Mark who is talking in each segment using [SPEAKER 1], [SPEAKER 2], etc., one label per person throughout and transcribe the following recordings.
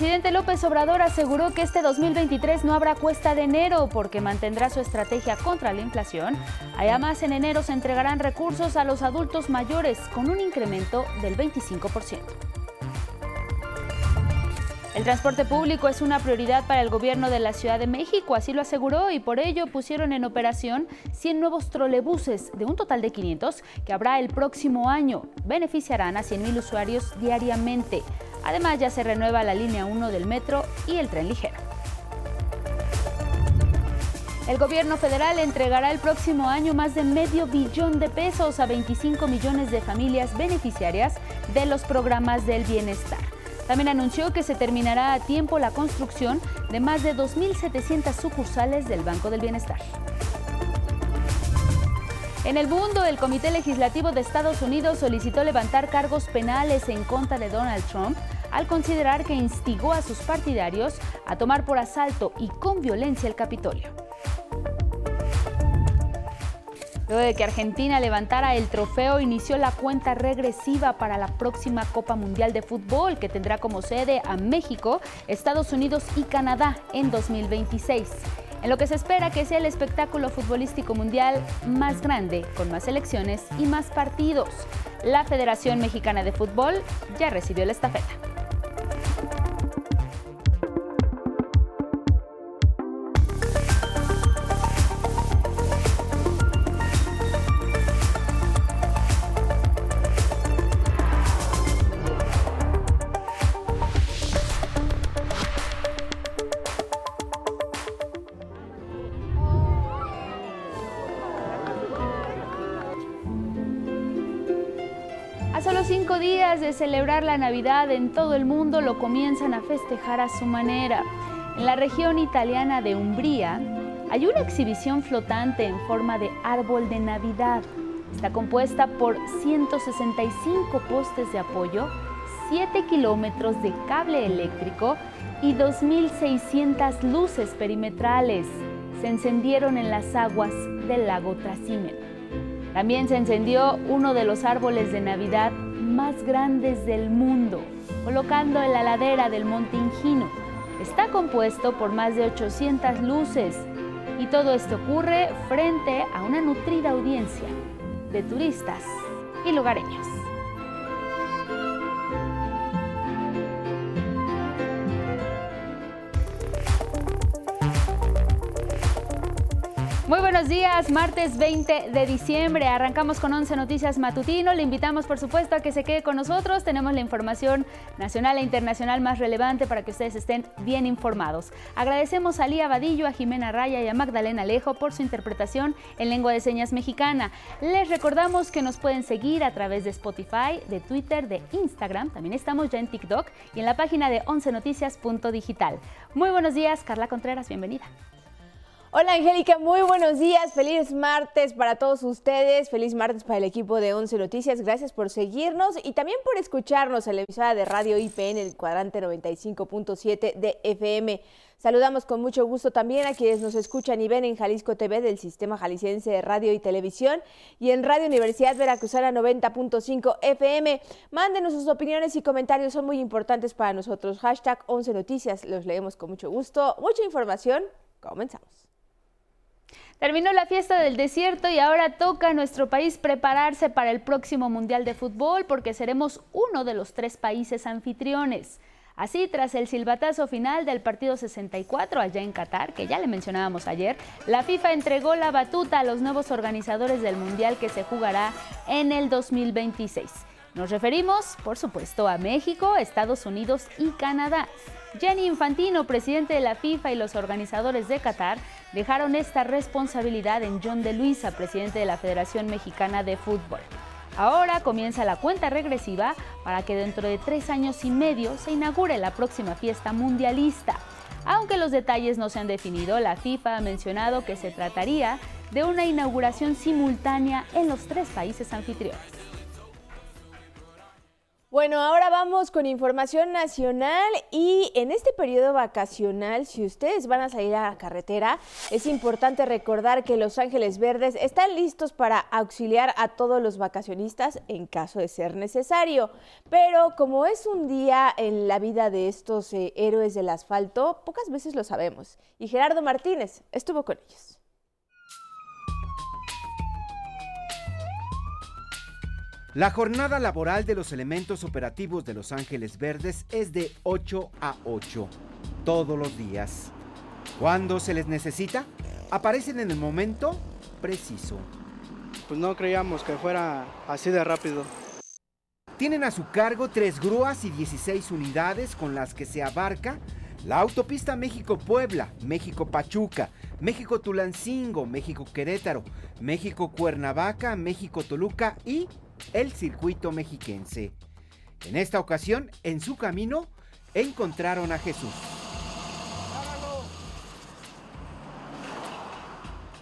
[SPEAKER 1] Presidente López Obrador aseguró que este 2023 no habrá cuesta de enero porque mantendrá su estrategia contra la inflación. Además, en enero se entregarán recursos a los adultos mayores con un incremento del 25%. El transporte público es una prioridad para el gobierno de la Ciudad de México, así lo aseguró, y por ello pusieron en operación 100 nuevos trolebuses de un total de 500 que habrá el próximo año. Beneficiarán a 100.000 usuarios diariamente. Además, ya se renueva la línea 1 del metro y el tren ligero. El gobierno federal entregará el próximo año más de medio billón de pesos a 25 millones de familias beneficiarias de los programas del bienestar. También anunció que se terminará a tiempo la construcción de más de 2.700 sucursales del Banco del Bienestar. En el mundo, el Comité Legislativo de Estados Unidos solicitó levantar cargos penales en contra de Donald Trump al considerar que instigó a sus partidarios a tomar por asalto y con violencia el Capitolio. Luego de que Argentina levantara el trofeo, inició la cuenta regresiva para la próxima Copa Mundial de Fútbol, que tendrá como sede a México, Estados Unidos y Canadá en 2026 en lo que se espera que sea el espectáculo futbolístico mundial más grande, con más selecciones y más partidos. La Federación Mexicana de Fútbol ya recibió la estafeta. La Navidad en todo el mundo lo comienzan a festejar a su manera. En la región italiana de Umbría hay una exhibición flotante en forma de árbol de Navidad. Está compuesta por 165 postes de apoyo, 7 kilómetros de cable eléctrico y 2.600 luces perimetrales. Se encendieron en las aguas del lago Trasimeno. También se encendió uno de los árboles de Navidad más grandes del mundo, colocando en la ladera del Monte Ingino. Está compuesto por más de 800 luces y todo esto ocurre frente a una nutrida audiencia de turistas y lugareños. Muy buenos días, martes 20 de diciembre. Arrancamos con 11 Noticias Matutino. Le invitamos, por supuesto, a que se quede con nosotros. Tenemos la información nacional e internacional más relevante para que ustedes estén bien informados. Agradecemos a Lía Vadillo, a Jimena Raya y a Magdalena Alejo por su interpretación en lengua de señas mexicana. Les recordamos que nos pueden seguir a través de Spotify, de Twitter, de Instagram. También estamos ya en TikTok y en la página de 11noticias.digital. Muy buenos días, Carla Contreras, bienvenida.
[SPEAKER 2] Hola Angélica, muy buenos días, feliz martes para todos ustedes, feliz martes para el equipo de 11 Noticias, gracias por seguirnos y también por escucharnos en la emisora de Radio IPN, el cuadrante 95.7 de FM. Saludamos con mucho gusto también a quienes nos escuchan y ven en Jalisco TV del Sistema Jalisciense de Radio y Televisión y en Radio Universidad Veracruzana 90.5 FM. Mándenos sus opiniones y comentarios, son muy importantes para nosotros. Hashtag 11 Noticias, los leemos con mucho gusto. Mucha información, comenzamos.
[SPEAKER 1] Terminó la fiesta del desierto y ahora toca a nuestro país prepararse para el próximo Mundial de Fútbol porque seremos uno de los tres países anfitriones. Así, tras el silbatazo final del partido 64 allá en Qatar, que ya le mencionábamos ayer, la FIFA entregó la batuta a los nuevos organizadores del Mundial que se jugará en el 2026. Nos referimos, por supuesto, a México, Estados Unidos y Canadá. Jenny Infantino, presidente de la FIFA y los organizadores de Qatar, dejaron esta responsabilidad en John de Luisa, presidente de la Federación Mexicana de Fútbol. Ahora comienza la cuenta regresiva para que dentro de tres años y medio se inaugure la próxima fiesta mundialista. Aunque los detalles no se han definido, la FIFA ha mencionado que se trataría de una inauguración simultánea en los tres países anfitriones.
[SPEAKER 2] Bueno, ahora vamos con información nacional y en este periodo vacacional, si ustedes van a salir a la carretera, es importante recordar que Los Ángeles Verdes están listos para auxiliar a todos los vacacionistas en caso de ser necesario. Pero como es un día en la vida de estos eh, héroes del asfalto, pocas veces lo sabemos. Y Gerardo Martínez estuvo con ellos.
[SPEAKER 3] La jornada laboral de los elementos operativos de Los Ángeles Verdes es de 8 a 8, todos los días. Cuando se les necesita, aparecen en el momento preciso.
[SPEAKER 4] Pues no creíamos que fuera así de rápido.
[SPEAKER 3] Tienen a su cargo tres grúas y 16 unidades con las que se abarca la autopista México-Puebla, México-Pachuca, México-Tulancingo, México-Querétaro, México-Cuernavaca, México-Toluca y el circuito mexiquense. En esta ocasión, en su camino, encontraron a Jesús.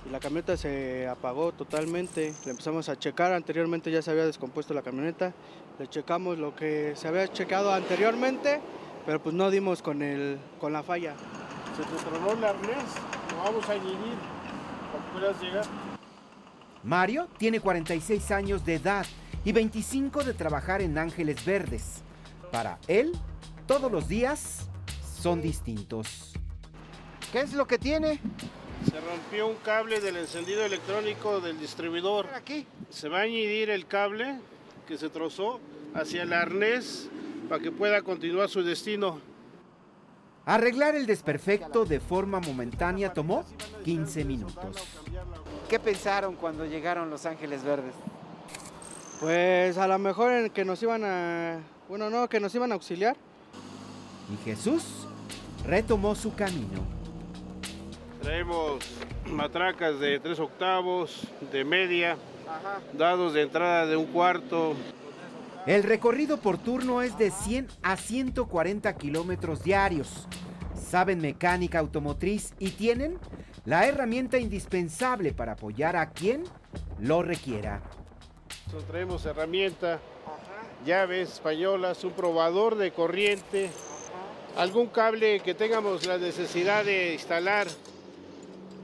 [SPEAKER 4] Y la camioneta se apagó totalmente. Le empezamos a checar. Anteriormente ya se había descompuesto la camioneta. Le checamos lo que se había checado anteriormente, pero pues no dimos con, el, con la falla.
[SPEAKER 5] Se te tronó el arnés. Lo vamos a añadir para que puedas llegar.
[SPEAKER 3] Mario tiene 46 años de edad y 25 de trabajar en Ángeles Verdes. Para él, todos los días son distintos. ¿Qué es lo que tiene?
[SPEAKER 5] Se rompió un cable del encendido electrónico del distribuidor.
[SPEAKER 3] Aquí.
[SPEAKER 5] Se va a añadir el cable que se trozó hacia el arnés para que pueda continuar su destino.
[SPEAKER 3] Arreglar el desperfecto de forma momentánea tomó 15 minutos. ¿Qué pensaron cuando llegaron Los Ángeles Verdes?
[SPEAKER 4] Pues a lo mejor en que nos iban a... Bueno, no, que nos iban a auxiliar.
[SPEAKER 3] Y Jesús retomó su camino.
[SPEAKER 5] Traemos matracas de 3 octavos, de media, dados de entrada de un cuarto.
[SPEAKER 3] El recorrido por turno es de 100 a 140 kilómetros diarios. Saben mecánica automotriz y tienen la herramienta indispensable para apoyar a quien lo requiera.
[SPEAKER 5] Nosotros traemos herramienta, llaves españolas, un probador de corriente, algún cable que tengamos la necesidad de instalar,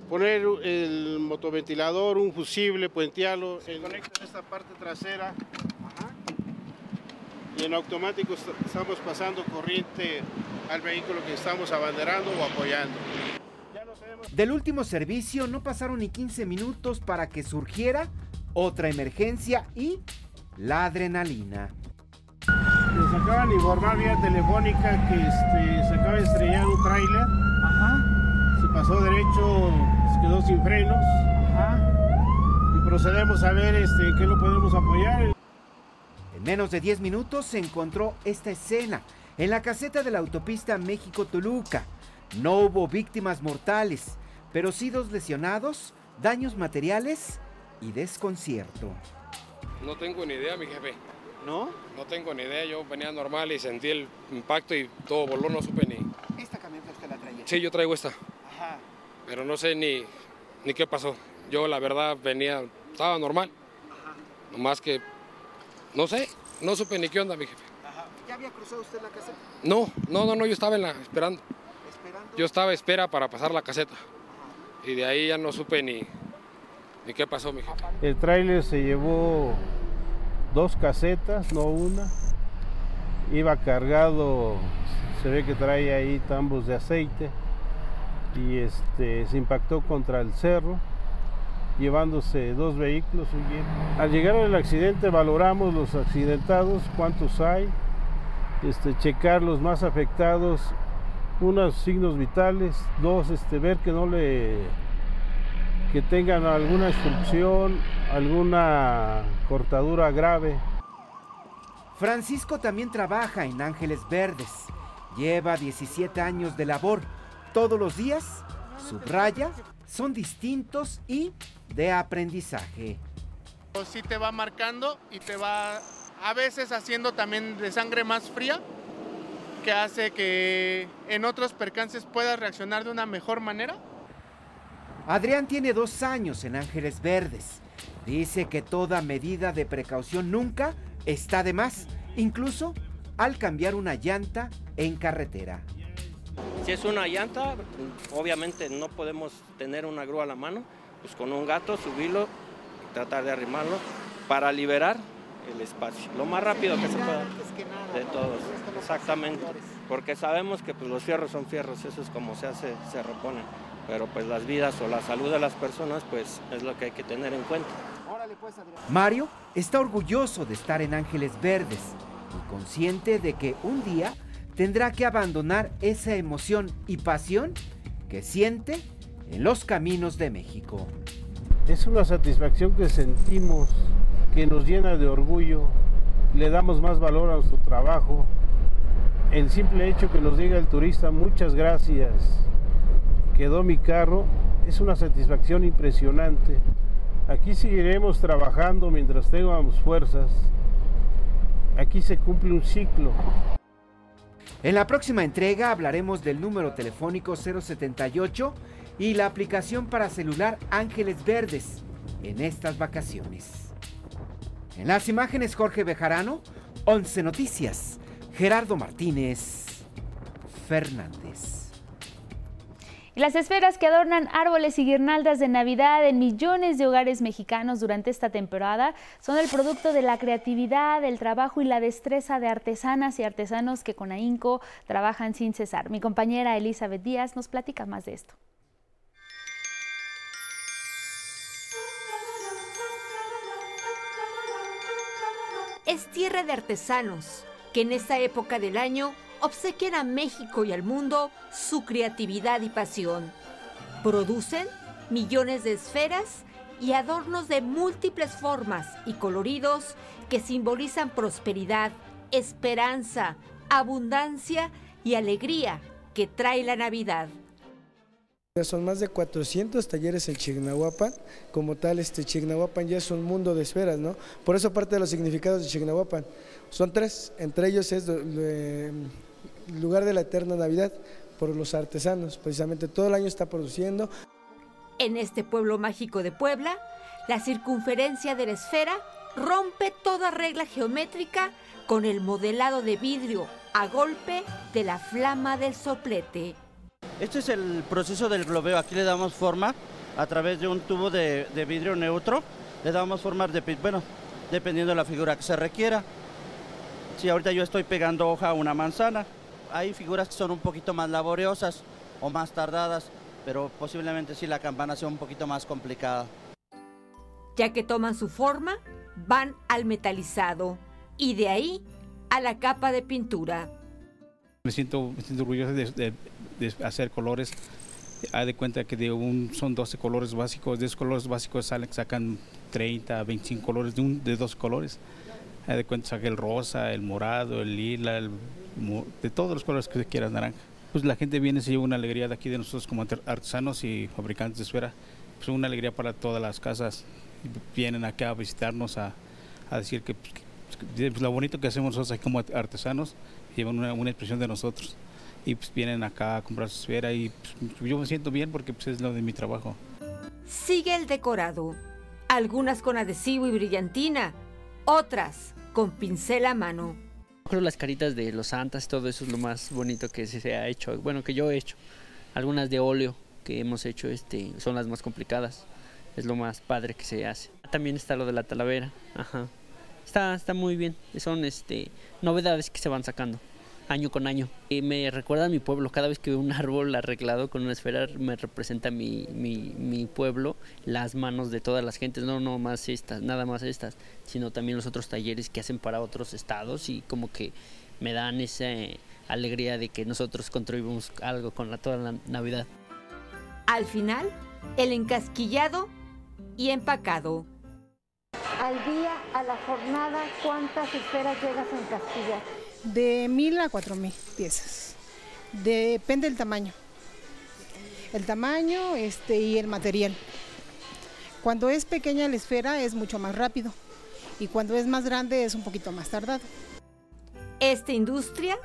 [SPEAKER 5] poner el motoventilador, un fusible, puentearlo, se conecta en esta parte trasera. Y en automático est- estamos pasando corriente al vehículo que estamos abanderando o apoyando.
[SPEAKER 3] Del último servicio no pasaron ni 15 minutos para que surgiera otra emergencia y la adrenalina.
[SPEAKER 5] Nos acaban de informar vía telefónica que este, se acaba de estrellar un tráiler. Se pasó derecho, se quedó sin frenos. Y procedemos a ver este, qué lo podemos apoyar.
[SPEAKER 3] En menos de 10 minutos se encontró esta escena en la caseta de la autopista México-Toluca. No hubo víctimas mortales, pero sí dos lesionados, daños materiales y desconcierto.
[SPEAKER 6] No tengo ni idea, mi jefe.
[SPEAKER 4] ¿No?
[SPEAKER 6] No tengo ni idea. Yo venía normal y sentí el impacto y todo voló. No supe ni.
[SPEAKER 3] ¿Esta camioneta usted la traía?
[SPEAKER 6] Sí, yo traigo esta.
[SPEAKER 3] Ajá.
[SPEAKER 6] Pero no sé ni, ni qué pasó. Yo, la verdad, venía. Estaba normal. Nomás que. No sé. No supe ni qué onda, mi jefe.
[SPEAKER 3] ¿Ya había cruzado usted la caseta
[SPEAKER 6] No, no, no, no. Yo estaba en la. esperando.
[SPEAKER 3] esperando?
[SPEAKER 6] Yo estaba a espera para pasar la caseta. Y de ahí ya no supe ni. Ni qué pasó, mi jefe.
[SPEAKER 5] El tráiler se llevó dos casetas, no una. Iba cargado, se ve que trae ahí tambos de aceite y este, se impactó contra el cerro, llevándose dos vehículos. Al llegar al accidente valoramos los accidentados, cuántos hay, este, checar los más afectados, unos signos vitales, dos, este, ver que no le que tengan alguna instrucción, alguna cortadura grave.
[SPEAKER 3] Francisco también trabaja en Ángeles Verdes. Lleva 17 años de labor. Todos los días, subraya, son distintos y de aprendizaje.
[SPEAKER 7] Pues sí te va marcando y te va a veces haciendo también de sangre más fría, que hace que en otros percances puedas reaccionar de una mejor manera.
[SPEAKER 3] Adrián tiene dos años en Ángeles Verdes. Dice que toda medida de precaución nunca está de más incluso al cambiar una llanta en carretera.
[SPEAKER 8] Si es una llanta, obviamente no podemos tener una grúa a la mano, pues con un gato subirlo, tratar de arrimarlo para liberar el espacio, lo más rápido que se pueda de todos, exactamente, porque sabemos que pues, los fierros son fierros, eso es como se hace, se repone, pero pues las vidas o la salud de las personas pues es lo que hay que tener en cuenta.
[SPEAKER 3] Mario está orgulloso de estar en Ángeles Verdes y consciente de que un día tendrá que abandonar esa emoción y pasión que siente en los caminos de México.
[SPEAKER 5] Es una satisfacción que sentimos, que nos llena de orgullo, le damos más valor a nuestro trabajo. El simple hecho que nos diga el turista muchas gracias, quedó mi carro, es una satisfacción impresionante. Aquí seguiremos trabajando mientras tengamos fuerzas. Aquí se cumple un ciclo.
[SPEAKER 3] En la próxima entrega hablaremos del número telefónico 078 y la aplicación para celular Ángeles Verdes en estas vacaciones. En las imágenes Jorge Bejarano, 11 Noticias, Gerardo Martínez Fernández.
[SPEAKER 1] Las esferas que adornan árboles y guirnaldas de Navidad en millones de hogares mexicanos durante esta temporada son el producto de la creatividad, el trabajo y la destreza de artesanas y artesanos que con ahínco trabajan sin cesar. Mi compañera Elizabeth Díaz nos platica más de esto.
[SPEAKER 9] Es tierra de artesanos que en esta época del año obsequian a México y al mundo su creatividad y pasión. Producen millones de esferas y adornos de múltiples formas y coloridos que simbolizan prosperidad, esperanza, abundancia y alegría que trae la Navidad.
[SPEAKER 10] Son más de 400 talleres en Chignahuapan. Como tal, este Chignahuapan ya es un mundo de esferas, ¿no? Por eso parte de los significados de Chignahuapan. Son tres, entre ellos es lugar de la eterna Navidad por los artesanos. Precisamente todo el año está produciendo.
[SPEAKER 9] En este pueblo mágico de Puebla, la circunferencia de la esfera rompe toda regla geométrica con el modelado de vidrio a golpe de la flama del soplete.
[SPEAKER 11] Este es el proceso del globeo. Aquí le damos forma a través de un tubo de, vidrio neutro. Le damos forma de, bueno, dependiendo de la figura que se requiera. Si ahorita yo estoy pegando hoja a una manzana, hay figuras que son un poquito más laboriosas o más tardadas, pero posiblemente sí la campana sea un poquito más complicada.
[SPEAKER 9] Ya que toman su forma, van al metalizado y de ahí a la capa de pintura.
[SPEAKER 12] Me siento, orgulloso de de hacer colores. Hay de cuenta que de un, son 12 colores básicos, de esos colores básicos salen, sacan 30, 25 colores de, un, de dos colores. Hay de cuenta saca el rosa, el morado, el lila, de todos los colores que usted quiera, naranja. Pues la gente viene, se lleva una alegría de aquí de nosotros como artesanos y fabricantes de esfera. Pues una alegría para todas las casas. Vienen acá a visitarnos a, a decir que, pues, lo bonito que hacemos nosotros aquí como artesanos llevan una, una expresión de nosotros y pues vienen acá a comprar su esfera y pues, yo me siento bien porque pues es lo de mi trabajo.
[SPEAKER 9] Sigue el decorado, algunas con adhesivo y brillantina, otras con pincel a mano.
[SPEAKER 13] Creo las caritas de los santas, todo eso es lo más bonito que se ha hecho, bueno, que yo he hecho. Algunas de óleo que hemos hecho este, son las más complicadas, es lo más padre que se hace. También está lo de la talavera, ajá. Está, está muy bien, son este, novedades que se van sacando año con año. Y me recuerda a mi pueblo, cada vez que veo un árbol arreglado con una esfera me representa mi, mi, pueblo, las manos de todas las gentes, no, no más estas, nada más estas, sino también los otros talleres que hacen para otros estados y como que me dan esa alegría de que nosotros contribuimos algo con la, toda la Navidad.
[SPEAKER 9] Al final, el encasquillado y empacado.
[SPEAKER 14] Al día, a la jornada, ¿cuántas esferas llegas a encasquillar?
[SPEAKER 15] De mil a cuatro mil piezas. Depende del tamaño. El tamaño este, y el material. Cuando es pequeña la esfera es mucho más rápido y cuando es más grande es un poquito más tardado.
[SPEAKER 9] Esta industria,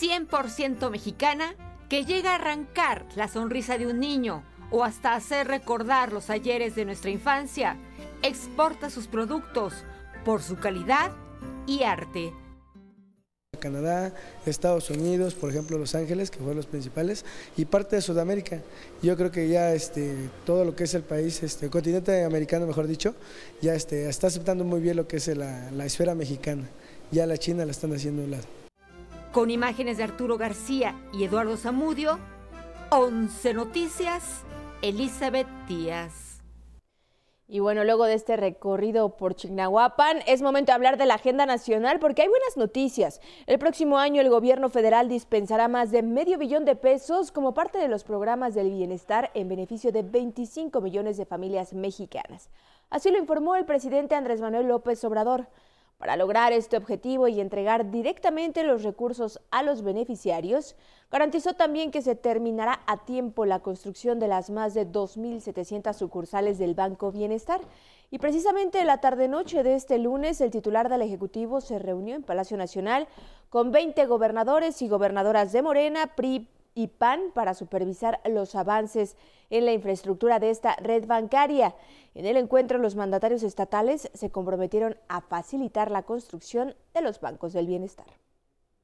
[SPEAKER 9] 100% mexicana, que llega a arrancar la sonrisa de un niño o hasta hacer recordar los ayeres de nuestra infancia, exporta sus productos por su calidad y arte.
[SPEAKER 10] Canadá, Estados Unidos, por ejemplo Los Ángeles, que fueron los principales, y parte de Sudamérica. Yo creo que ya este, todo lo que es el país, este, el continente americano, mejor dicho, ya este, está aceptando muy bien lo que es la, la esfera mexicana. Ya la China la están haciendo a un lado.
[SPEAKER 9] Con imágenes de Arturo García y Eduardo Zamudio, 11 Noticias, Elizabeth Díaz.
[SPEAKER 2] Y bueno, luego de este recorrido por Chignahuapan, es momento de hablar de la agenda nacional porque hay buenas noticias. El próximo año el gobierno federal dispensará más de medio billón de pesos como parte de los programas del bienestar en beneficio de 25 millones de familias mexicanas. Así lo informó el presidente Andrés Manuel López Obrador. Para lograr este objetivo y entregar directamente los recursos a los beneficiarios, garantizó también que se terminará a tiempo la construcción de las más de 2.700 sucursales del Banco Bienestar. Y precisamente la tarde-noche de este lunes, el titular del Ejecutivo se reunió en Palacio Nacional con 20 gobernadores y gobernadoras de Morena, PRI, y PAN para supervisar los avances en la infraestructura de esta red bancaria. En el encuentro, los mandatarios estatales se comprometieron a facilitar la construcción de los bancos del bienestar.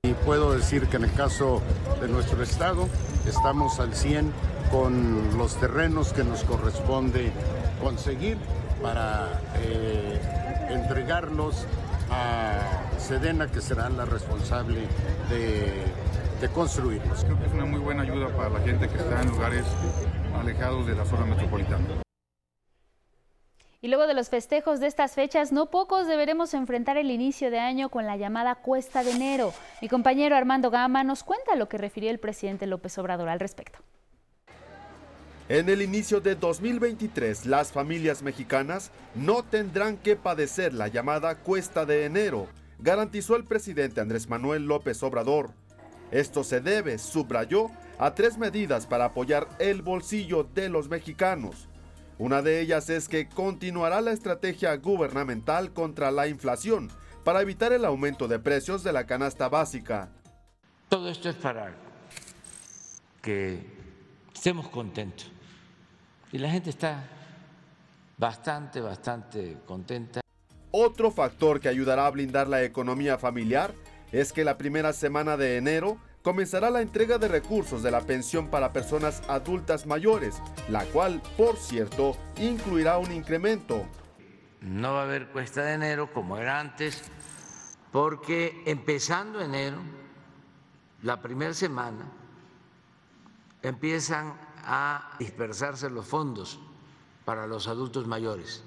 [SPEAKER 16] Y puedo decir que en el caso de nuestro estado estamos al 100 con los terrenos que nos corresponde conseguir para eh, entregarlos a Sedena, que será la responsable de de construirlos.
[SPEAKER 17] Creo que es una muy buena ayuda para la gente que está en lugares alejados de la zona metropolitana.
[SPEAKER 1] Y luego de los festejos de estas fechas, no pocos deberemos enfrentar el inicio de año con la llamada cuesta de enero. Mi compañero Armando Gama nos cuenta lo que refirió el presidente López Obrador al respecto.
[SPEAKER 18] En el inicio de 2023, las familias mexicanas no tendrán que padecer la llamada cuesta de enero, garantizó el presidente Andrés Manuel López Obrador. Esto se debe, subrayó, a tres medidas para apoyar el bolsillo de los mexicanos. Una de ellas es que continuará la estrategia gubernamental contra la inflación para evitar el aumento de precios de la canasta básica.
[SPEAKER 19] Todo esto es para que estemos contentos. Y la gente está bastante, bastante contenta.
[SPEAKER 18] Otro factor que ayudará a blindar la economía familiar es que la primera semana de enero comenzará la entrega de recursos de la pensión para personas adultas mayores, la cual, por cierto, incluirá un incremento.
[SPEAKER 19] No va a haber cuesta de enero como era antes, porque empezando enero, la primera semana, empiezan a dispersarse los fondos para los adultos mayores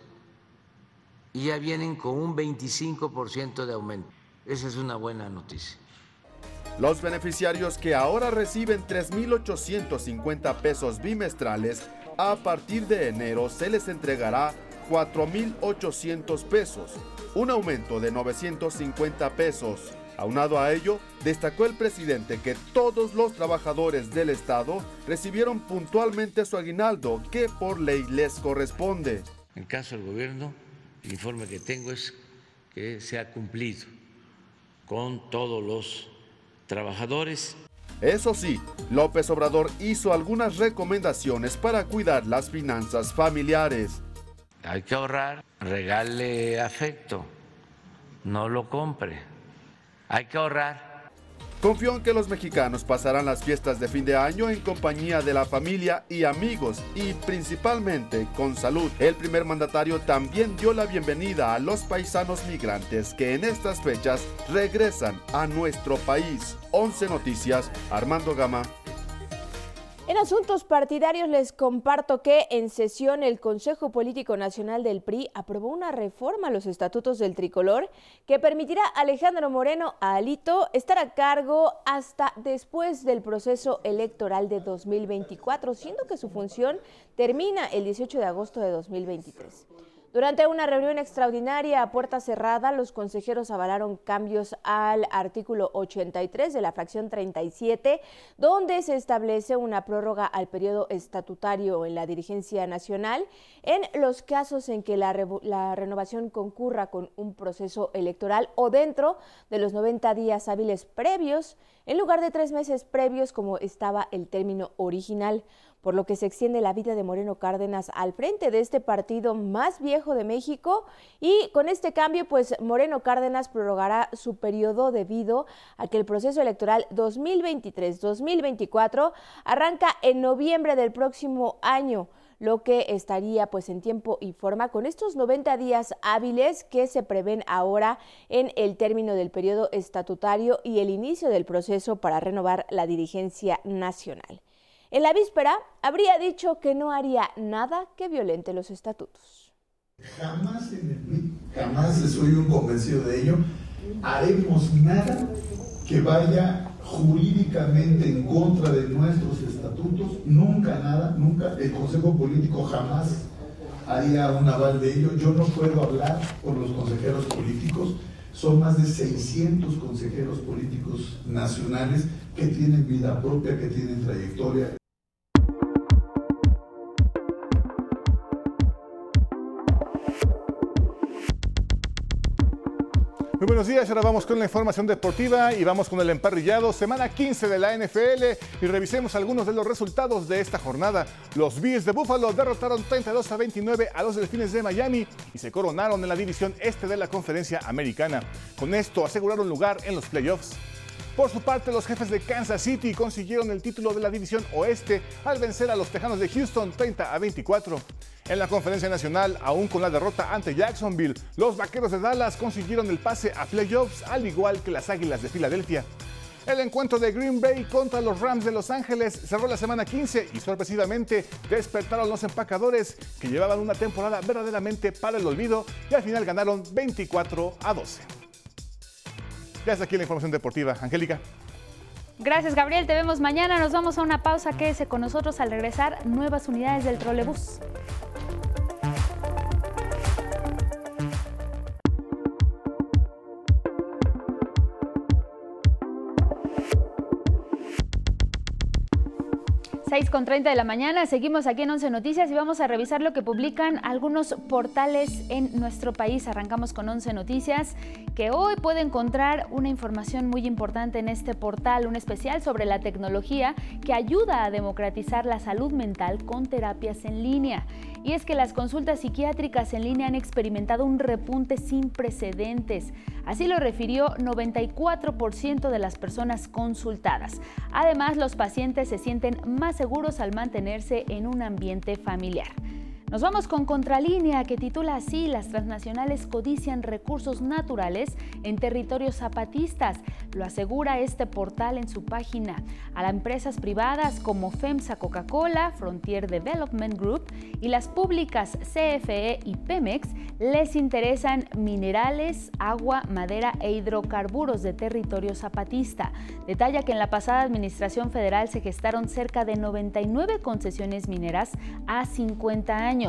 [SPEAKER 19] y ya vienen con un 25% de aumento. Esa es una buena noticia.
[SPEAKER 18] Los beneficiarios que ahora reciben 3.850 pesos bimestrales, a partir de enero se les entregará 4.800 pesos, un aumento de 950 pesos. Aunado a ello, destacó el presidente que todos los trabajadores del Estado recibieron puntualmente su aguinaldo que por ley les corresponde.
[SPEAKER 19] En caso del gobierno, el informe que tengo es que se ha cumplido con todos los trabajadores.
[SPEAKER 18] Eso sí, López Obrador hizo algunas recomendaciones para cuidar las finanzas familiares.
[SPEAKER 19] Hay que ahorrar, regale afecto, no lo compre. Hay que ahorrar
[SPEAKER 18] Confió en que los mexicanos pasarán las fiestas de fin de año en compañía de la familia y amigos y principalmente con salud. El primer mandatario también dio la bienvenida a los paisanos migrantes que en estas fechas regresan a nuestro país. 11 Noticias, Armando Gama,
[SPEAKER 2] en asuntos partidarios les comparto que en sesión el Consejo Político Nacional del PRI aprobó una reforma a los estatutos del tricolor que permitirá a Alejandro Moreno a Alito estar a cargo hasta después del proceso electoral de 2024, siendo que su función termina el 18 de agosto de 2023. Durante una reunión extraordinaria a puerta cerrada, los consejeros avalaron cambios al artículo 83 de la fracción 37, donde se establece una prórroga al periodo estatutario en la dirigencia nacional en los casos en que la, renovación concurra con un proceso electoral o dentro de los 90 días hábiles previos, en lugar de tres meses previos como estaba el término original. Por lo que se extiende la vida de Moreno Cárdenas al frente de este partido más viejo de México y con este cambio pues Moreno Cárdenas prorrogará su periodo debido a que el proceso electoral 2023-2024 arranca en noviembre del próximo año lo que estaría pues en tiempo y forma con estos 90 días hábiles que se prevén ahora en el término del periodo estatutario y el inicio del proceso para renovar la dirigencia nacional. En la víspera habría dicho que no haría nada que violente los estatutos.
[SPEAKER 20] Jamás jamás soy un convencido de ello, haremos nada que vaya jurídicamente en contra de nuestros estatutos, nunca nada, nunca, el Consejo Político jamás haría un aval de ello. Yo no puedo hablar por los consejeros políticos, son más de 600 consejeros políticos nacionales que tienen vida propia, que tienen trayectoria.
[SPEAKER 21] Muy buenos días, ahora vamos con la información deportiva y vamos con el emparrillado, semana 15 de la NFL y revisemos algunos de los resultados de esta jornada. Los Bills de Buffalo derrotaron 32 a 29 a los Delfines de Miami y se coronaron en la división este de la conferencia americana. Con esto aseguraron lugar en los playoffs. Por su parte, los jefes de Kansas City consiguieron el título de la División Oeste al vencer a los Tejanos de Houston 30 a 24. En la conferencia nacional, aún con la derrota ante Jacksonville, los Vaqueros de Dallas consiguieron el pase a playoffs al igual que las Águilas de Filadelfia. El encuentro de Green Bay contra los Rams de Los Ángeles cerró la semana 15 y sorpresivamente despertaron los empacadores que llevaban una temporada verdaderamente para el olvido y al final ganaron 24 a 12. Ya está aquí la información deportiva. Angélica.
[SPEAKER 1] Gracias, Gabriel. Te vemos mañana. Nos vamos a una pausa. Quédese con nosotros al regresar nuevas unidades del trolebús. 6 con 30 de la mañana, seguimos aquí en 11 Noticias y vamos a revisar lo que publican algunos portales en nuestro país. Arrancamos con 11 Noticias, que hoy puede encontrar una información muy importante en este portal, un especial sobre la tecnología que ayuda a democratizar la salud mental con terapias en línea. Y es que las consultas psiquiátricas en línea han experimentado un repunte sin precedentes. Así lo refirió 94% de las personas consultadas. Además, los pacientes se sienten más seguros al mantenerse en un ambiente familiar. Nos vamos con Contralínea, que titula así, las transnacionales codician recursos naturales en territorios zapatistas. Lo asegura este portal en su página. A las empresas privadas como FEMSA Coca-Cola, Frontier Development Group y las públicas CFE y Pemex les interesan minerales, agua, madera e hidrocarburos de territorio zapatista. Detalla que en la pasada administración federal se gestaron cerca de 99 concesiones mineras a 50 años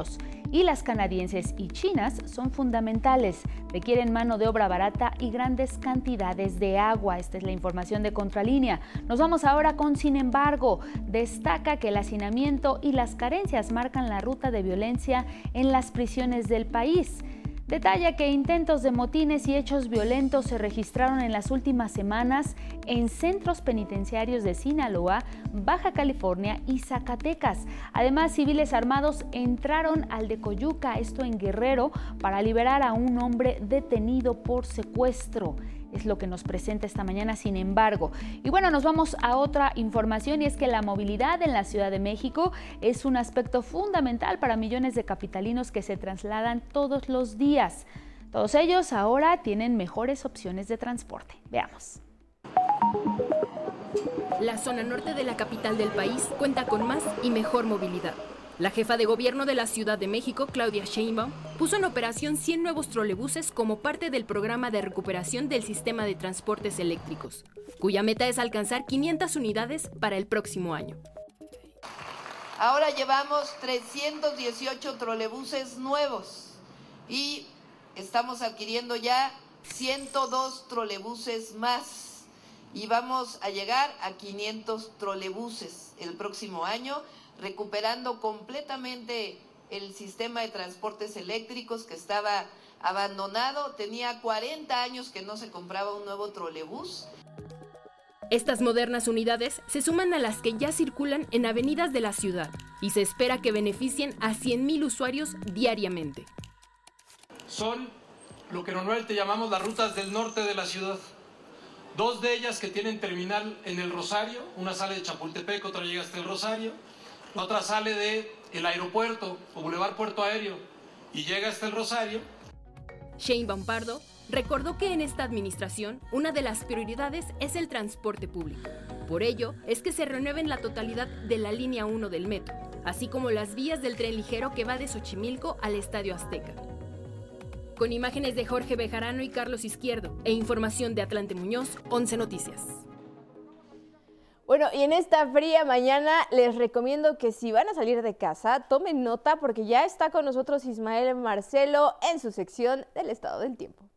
[SPEAKER 1] y las canadienses y chinas son fundamentales. Requieren mano de obra barata y grandes cantidades de agua. Esta es la información de Contralínea. Nos vamos ahora con Sin embargo. Destaca que el hacinamiento y las carencias marcan la ruta de violencia en las prisiones del país. Detalla que intentos de motines y hechos violentos se registraron en las últimas semanas en centros penitenciarios de Sinaloa, Baja California y Zacatecas. Además, civiles armados entraron al de Coyuca, esto en Guerrero, para liberar a un hombre detenido por secuestro es lo que nos presenta esta mañana, sin embargo. Y bueno, nos vamos a otra información y es que la movilidad en la Ciudad de México es un aspecto fundamental para millones de capitalinos que se trasladan todos los días. Todos ellos ahora tienen mejores opciones de transporte. Veamos.
[SPEAKER 22] La zona norte de la capital del país cuenta con más y mejor movilidad. La jefa de gobierno de la Ciudad de México, Claudia Sheinbaum, puso en operación 100 nuevos trolebuses como parte del programa de recuperación del sistema de transportes eléctricos, cuya meta es alcanzar 500 unidades para el próximo año.
[SPEAKER 23] Ahora llevamos 318 trolebuses nuevos y estamos adquiriendo ya 102 trolebuses más y vamos a llegar a 500 trolebuses el próximo año recuperando completamente el sistema de transportes eléctricos que estaba abandonado. Tenía 40 años que no se compraba un nuevo trolebús.
[SPEAKER 22] Estas modernas unidades se suman a las que ya circulan en avenidas de la ciudad y se espera que beneficien a 100.000 usuarios diariamente.
[SPEAKER 24] Son lo que normalmente llamamos las rutas del norte de la ciudad. Dos de ellas que tienen terminal en el Rosario, una sale de Chapultepec, otra llega hasta el Rosario, otra sale de el aeropuerto o Boulevard Puerto Aéreo y llega hasta el Rosario.
[SPEAKER 22] Shane Bampardo recordó que en esta administración una de las prioridades es el transporte público. Por ello es que se renueven la totalidad de la línea 1 del metro, así como las vías del tren ligero que va de Xochimilco al Estadio Azteca. Con imágenes de Jorge Bejarano y Carlos Izquierdo e información de Atlante Muñoz, 11 Noticias.
[SPEAKER 2] Bueno, y en esta fría mañana les recomiendo que si van a salir de casa, tomen nota porque ya está con nosotros Ismael Marcelo en su sección del estado del tiempo.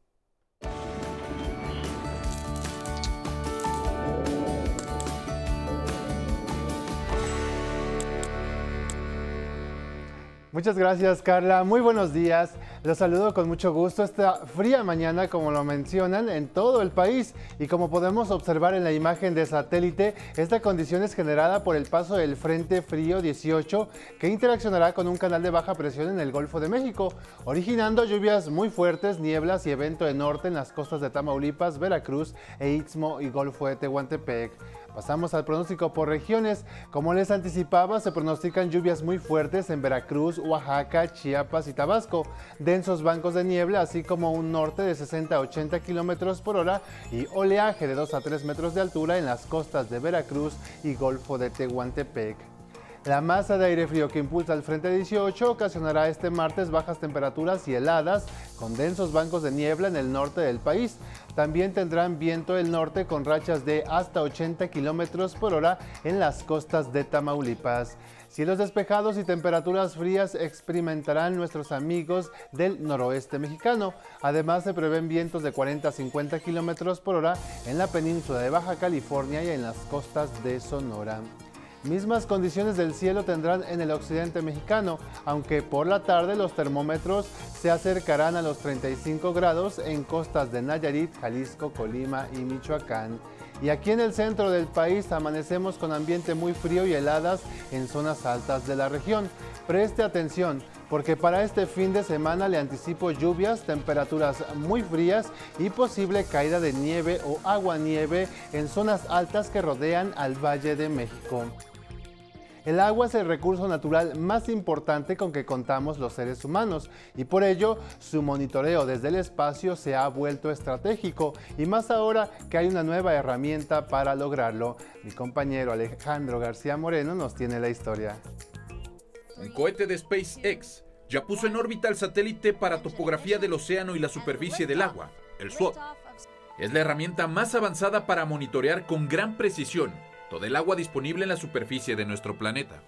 [SPEAKER 25] Muchas gracias Carla, muy buenos días. Los saludo con mucho gusto esta fría mañana, como lo mencionan, en todo el país. Y como podemos observar en la imagen de satélite, esta condición es generada por el paso del Frente Frío 18, que interaccionará con un canal de baja presión en el Golfo de México, originando lluvias muy fuertes, nieblas y evento de norte en las costas de Tamaulipas, Veracruz e Istmo y Golfo de Tehuantepec. Pasamos al pronóstico por regiones. Como les anticipaba, se pronostican lluvias muy fuertes en Veracruz, Oaxaca, Chiapas y Tabasco, densos bancos de niebla, así como un norte de 60 a 80 kilómetros por hora y oleaje de 2 a 3 metros de altura en las costas de Veracruz y Golfo de Tehuantepec. La masa de aire frío que impulsa el Frente 18 ocasionará este martes bajas temperaturas y heladas con densos bancos de niebla en el norte del país. También tendrán viento del norte con rachas de hasta 80 kilómetros por hora en las costas de Tamaulipas. Cielos despejados y temperaturas frías experimentarán nuestros amigos del noroeste mexicano. Además, se prevén vientos de 40 a 50 kilómetros por hora en la península de Baja California y en las costas de Sonora. Mismas condiciones del cielo tendrán en el occidente mexicano, aunque por la tarde los termómetros se acercarán a los 35 grados en costas de Nayarit, Jalisco, Colima y Michoacán. Y aquí en el centro del país amanecemos con ambiente muy frío y heladas en zonas altas de la región. Preste atención, porque para este fin de semana le anticipo lluvias, temperaturas muy frías y posible caída de nieve o agua nieve en zonas altas que rodean al Valle de México. El agua es el recurso natural más importante con que contamos los seres humanos y por ello su monitoreo desde el espacio se ha vuelto estratégico y más ahora que hay una nueva herramienta para lograrlo. Mi compañero Alejandro García Moreno nos tiene la historia.
[SPEAKER 26] Un cohete de SpaceX ya puso en órbita el satélite para topografía del océano y la superficie del agua, el SWOT. Es la herramienta más avanzada para monitorear con gran precisión todo el agua disponible en la superficie de nuestro planeta.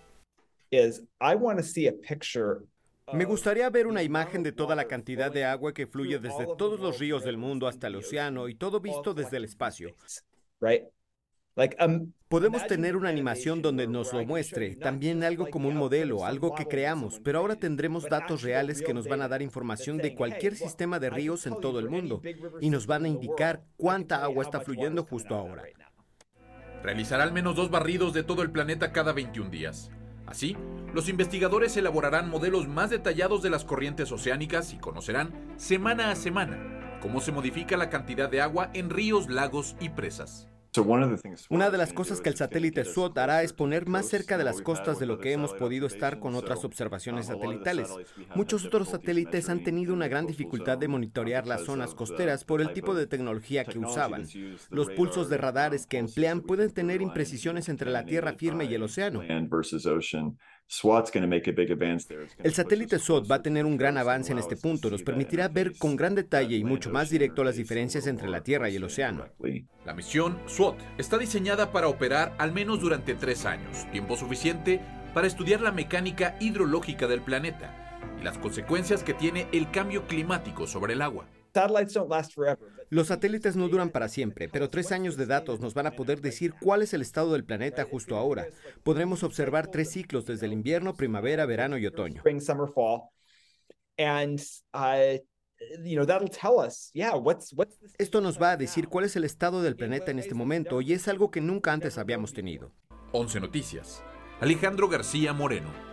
[SPEAKER 27] Me gustaría ver una imagen de toda la cantidad de agua que fluye desde todos los ríos del mundo hasta el océano y todo visto desde el espacio. Um, Podemos tener una animación donde nos lo muestre, también algo como un modelo, algo que creamos, pero ahora tendremos datos reales que nos van a dar información de cualquier sistema de ríos en todo el mundo y nos van a indicar cuánta agua está fluyendo justo ahora.
[SPEAKER 26] Realizará al menos dos barridos de todo el planeta cada 21 días. Así, los investigadores elaborarán modelos más detallados de las corrientes oceánicas y conocerán semana a semana cómo se modifica la cantidad de agua en ríos, lagos y presas.
[SPEAKER 27] Una de las cosas que el satélite SWOT hará es poner más cerca de las costas de lo que hemos podido estar con otras observaciones satelitales. Muchos otros satélites han tenido una gran dificultad de monitorear las zonas costeras por el tipo de tecnología que usaban. Los pulsos de radares que emplean pueden tener imprecisiones entre la tierra firme y el océano. El satélite SWOT va a tener un gran avance en este punto. Nos permitirá ver con gran detalle y mucho más directo las diferencias entre la Tierra y el océano.
[SPEAKER 26] La misión SWOT está diseñada para operar al menos durante tres años, tiempo suficiente para estudiar la mecánica hidrológica del planeta y las consecuencias que tiene el cambio climático sobre el agua.
[SPEAKER 27] Los satélites no duran para siempre, pero tres años de datos nos van a poder decir cuál es el estado del planeta justo ahora. Podremos observar tres ciclos desde el invierno, primavera, verano y otoño. Esto nos va a decir cuál es el estado del planeta en este momento y es algo que nunca antes habíamos tenido.
[SPEAKER 26] 11 Noticias. Alejandro García Moreno.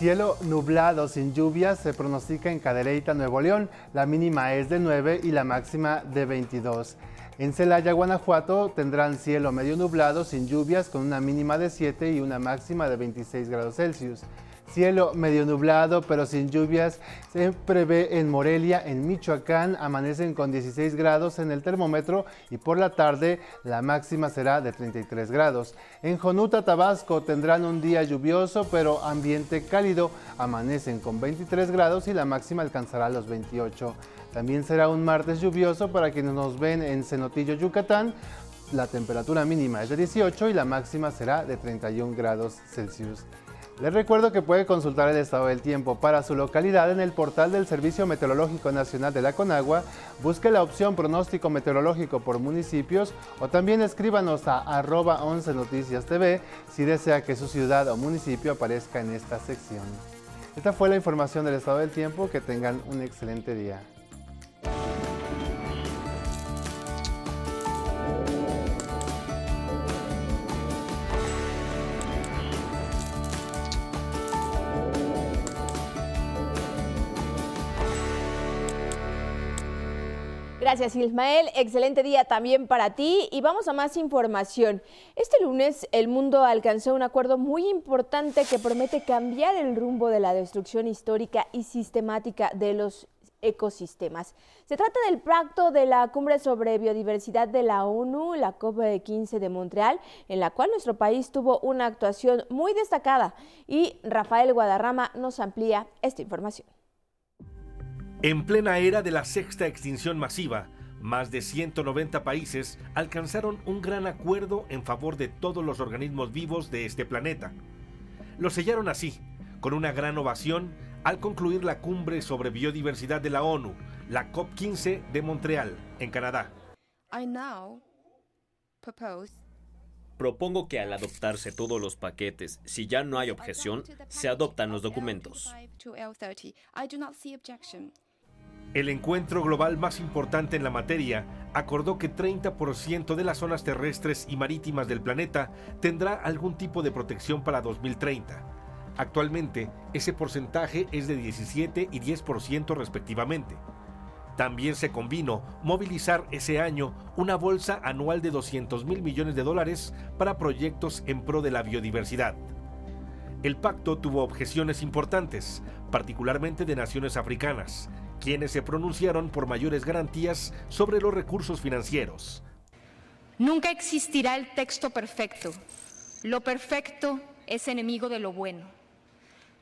[SPEAKER 25] Cielo nublado sin lluvias se pronostica en Cadereyta, Nuevo León. La mínima es de 9 y la máxima de 22. En Celaya, Guanajuato, tendrán cielo medio nublado sin lluvias con una mínima de 7 y una máxima de 26 grados Celsius. Cielo medio nublado pero sin lluvias se prevé en Morelia, en Michoacán, amanecen con 16 grados en el termómetro y por la tarde la máxima será de 33 grados. En Jonuta, Tabasco tendrán un día lluvioso pero ambiente cálido, amanecen con 23 grados y la máxima alcanzará los 28. También será un martes lluvioso para quienes nos ven en Cenotillo, Yucatán. La temperatura mínima es de 18 y la máxima será de 31 grados Celsius. Les recuerdo que puede consultar el estado del tiempo para su localidad en el portal del Servicio Meteorológico Nacional de la Conagua. Busque la opción pronóstico meteorológico por municipios o también escríbanos a arroba 11 Noticias TV si desea que su ciudad o municipio aparezca en esta sección. Esta fue la información del estado del tiempo. Que tengan un excelente día.
[SPEAKER 2] Gracias Ismael, excelente día también para ti y vamos a más información. Este lunes el mundo alcanzó un acuerdo muy importante que promete cambiar el rumbo de la destrucción histórica y sistemática de los ecosistemas. Se trata del pacto de la Cumbre sobre Biodiversidad de la ONU, la COP15 de Montreal, en la cual nuestro país tuvo una actuación muy destacada y Rafael Guadarrama nos amplía esta información.
[SPEAKER 28] En plena era de la sexta extinción masiva, más de 190 países alcanzaron un gran acuerdo en favor de todos los organismos vivos de este planeta. Lo sellaron así, con una gran ovación, al concluir la cumbre sobre biodiversidad de la ONU, la COP15 de Montreal, en Canadá.
[SPEAKER 29] Propongo que al adoptarse todos los paquetes, si ya no hay objeción, se adoptan los documentos.
[SPEAKER 28] El encuentro global más importante en la materia acordó que 30% de las zonas terrestres y marítimas del planeta tendrá algún tipo de protección para 2030. Actualmente, ese porcentaje es de 17 y 10% respectivamente. También se convino movilizar ese año una bolsa anual de 200 mil millones de dólares para proyectos en pro de la biodiversidad. El pacto tuvo objeciones importantes, particularmente de naciones africanas, quienes se pronunciaron por mayores garantías sobre los recursos financieros.
[SPEAKER 30] Nunca existirá el texto perfecto. Lo perfecto es enemigo de lo bueno.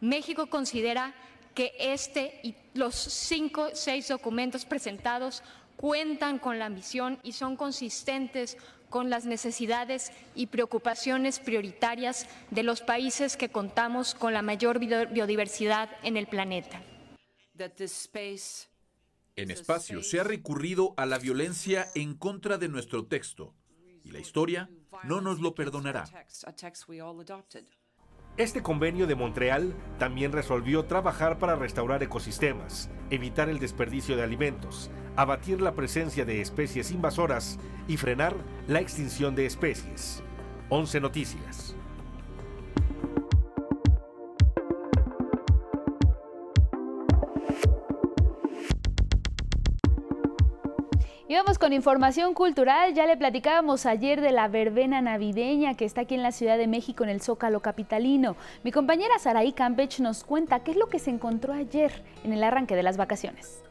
[SPEAKER 30] México considera que este y los cinco, seis documentos presentados cuentan con la misión y son consistentes con las necesidades y preocupaciones prioritarias de los países que contamos con la mayor biodiversidad en el planeta.
[SPEAKER 26] En espacio se ha recurrido a la violencia en contra de nuestro texto y la historia no nos lo perdonará.
[SPEAKER 28] Este convenio de Montreal también resolvió trabajar para restaurar ecosistemas, evitar el desperdicio de alimentos, abatir la presencia de especies invasoras y frenar la extinción de especies. 11 Noticias.
[SPEAKER 1] Y vamos con información cultural. Ya le platicábamos ayer de la verbena navideña que está aquí en la Ciudad de México, en el Zócalo Capitalino. Mi compañera Saraí Campech nos cuenta qué es lo que se encontró ayer en el arranque de las vacaciones.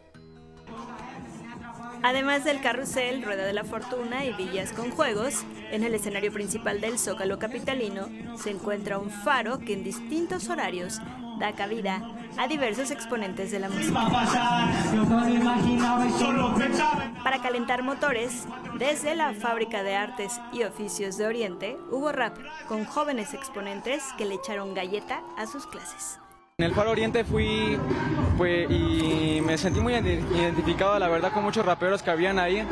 [SPEAKER 31] Además del carrusel, Rueda de la Fortuna y Villas con Juegos, en el escenario principal del Zócalo Capitalino se encuentra un faro que en distintos horarios da cabida a diversos exponentes de la música. Para calentar motores, desde la Fábrica de Artes y Oficios de Oriente hubo rap con jóvenes exponentes que le echaron galleta a sus clases.
[SPEAKER 32] En el Faro Oriente fui y me sentí muy identificado, la verdad, con muchos raperos que habían ahí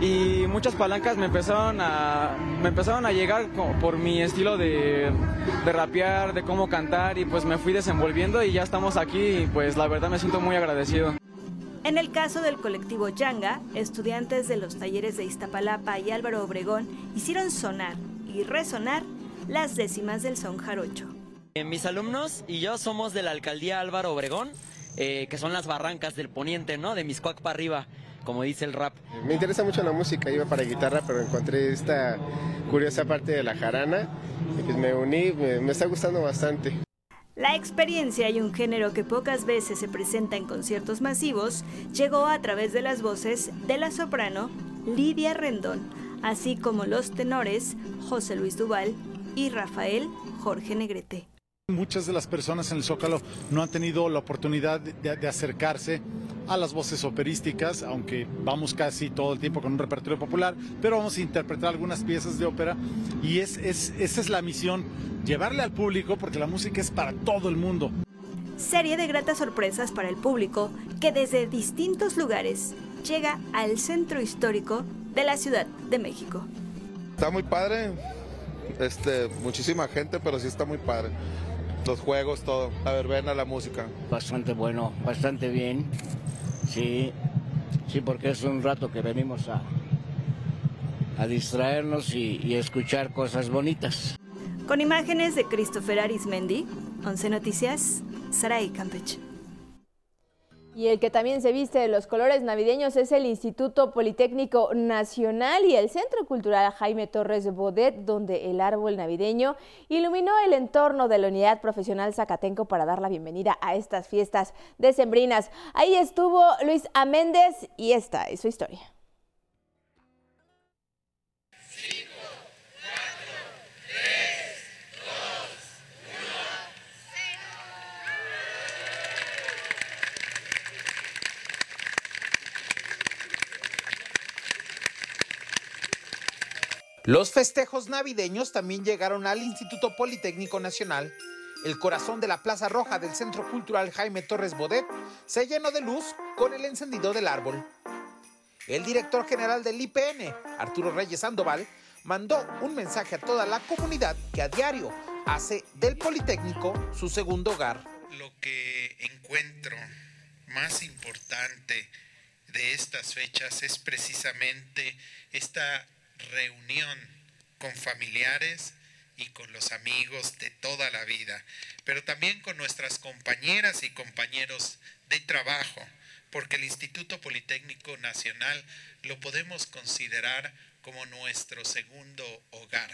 [SPEAKER 32] y muchas palancas me empezaron a, me empezaron a llegar por mi estilo de, de rapear, de cómo cantar y pues me fui desenvolviendo y ya estamos aquí y pues la verdad me siento muy agradecido.
[SPEAKER 31] En el caso del colectivo Yanga, estudiantes de los talleres de Iztapalapa y Álvaro Obregón hicieron sonar y resonar las décimas del son jarocho.
[SPEAKER 33] Eh, mis alumnos y yo somos de la alcaldía Álvaro Obregón, eh, que son las barrancas del poniente, ¿no? De Miscuac para arriba, como dice el rap.
[SPEAKER 34] Me interesa mucho la música, iba para guitarra, pero encontré esta curiosa parte de la jarana y pues me uní, me, me está gustando bastante.
[SPEAKER 31] La experiencia y un género que pocas veces se presenta en conciertos masivos llegó a través de las voces de la soprano Lidia Rendón, así como los tenores José Luis Duval y Rafael Jorge Negrete.
[SPEAKER 35] Muchas de las personas en el Zócalo no han tenido la oportunidad de, de, acercarse a las voces operísticas, aunque vamos casi todo el tiempo con un repertorio popular, pero vamos a interpretar algunas piezas de ópera y es, es, esa es la misión, llevarle al público porque la música es para todo el mundo.
[SPEAKER 31] Serie de gratas sorpresas para el público que desde distintos lugares llega al centro histórico de la Ciudad de México.
[SPEAKER 36] Está muy padre, este, muchísima gente, pero sí está muy padre los juegos, todo, la verbena, la música.
[SPEAKER 37] Bastante bueno, bastante bien. Sí, sí, porque es un rato que venimos a, a distraernos y, y escuchar cosas bonitas.
[SPEAKER 31] Con imágenes de Christopher Arismendi, 11 Noticias, Saray Campeche.
[SPEAKER 2] Y el que también se viste de los colores navideños es el Instituto Politécnico Nacional y el Centro Cultural Jaime Torres Bodet, donde el árbol navideño iluminó el entorno de la Unidad Profesional Zacatenco para dar la bienvenida a estas fiestas decembrinas. Ahí estuvo Luis Améndez y esta es su historia.
[SPEAKER 38] Los festejos navideños también llegaron al Instituto Politécnico Nacional. El corazón de la Plaza Roja del Centro Cultural Jaime Torres Bodet se llenó de luz con el encendido del árbol. El director general del IPN, Arturo Reyes Sandoval, mandó un mensaje a toda la comunidad que a diario hace del Politécnico su segundo hogar.
[SPEAKER 39] Lo que encuentro más importante de estas fechas es precisamente esta reunión con familiares y con los amigos de toda la vida, pero también con nuestras compañeras y compañeros de trabajo, porque el Instituto Politécnico Nacional lo podemos considerar como nuestro segundo hogar.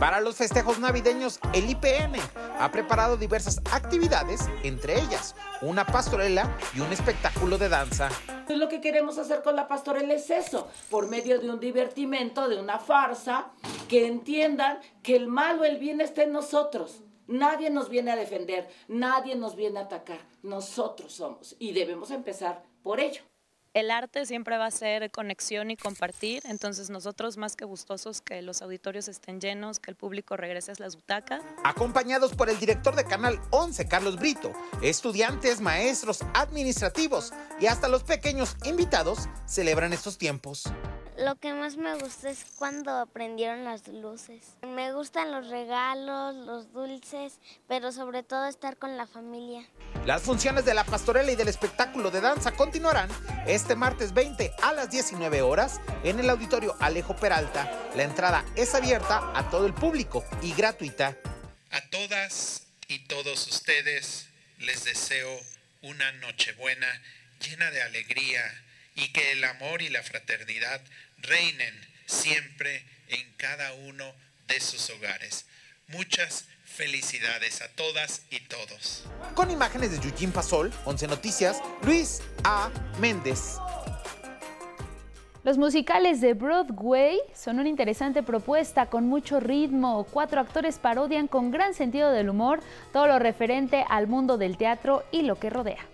[SPEAKER 38] Para los festejos navideños, el IPN ha preparado diversas actividades, entre ellas una pastorela y un espectáculo de danza.
[SPEAKER 40] Entonces lo que queremos hacer con la pastorela es eso, por medio de un divertimento, de una farsa, que entiendan que el mal o el bien está en nosotros. Nadie nos viene a defender, nadie nos viene a atacar, nosotros somos y debemos empezar por ello.
[SPEAKER 41] El arte siempre va a ser conexión y compartir, entonces nosotros más que gustosos que los auditorios estén llenos, que el público regrese a las butacas.
[SPEAKER 38] Acompañados por el director de Canal 11, Carlos Brito, estudiantes, maestros, administrativos y hasta los pequeños invitados celebran estos tiempos.
[SPEAKER 42] Lo que más me gusta es cuando aprendieron las luces. Me gustan los regalos, los dulces, pero sobre todo estar con la familia.
[SPEAKER 38] Las funciones de la pastorela y del espectáculo de danza continuarán este martes 20 a las 19 horas en el auditorio Alejo Peralta. La entrada es abierta a todo el público y gratuita.
[SPEAKER 39] A todas y todos ustedes les deseo una Nochebuena llena de alegría y que el amor y la fraternidad reinen siempre en cada uno de sus hogares. Muchas felicidades a todas y todos.
[SPEAKER 38] Con imágenes de Eugene Pasol, 11 Noticias, Luis A. Méndez.
[SPEAKER 1] Los musicales de Broadway son una interesante propuesta con mucho ritmo. Cuatro actores parodian con gran sentido del humor todo lo referente al mundo del teatro y lo que rodea.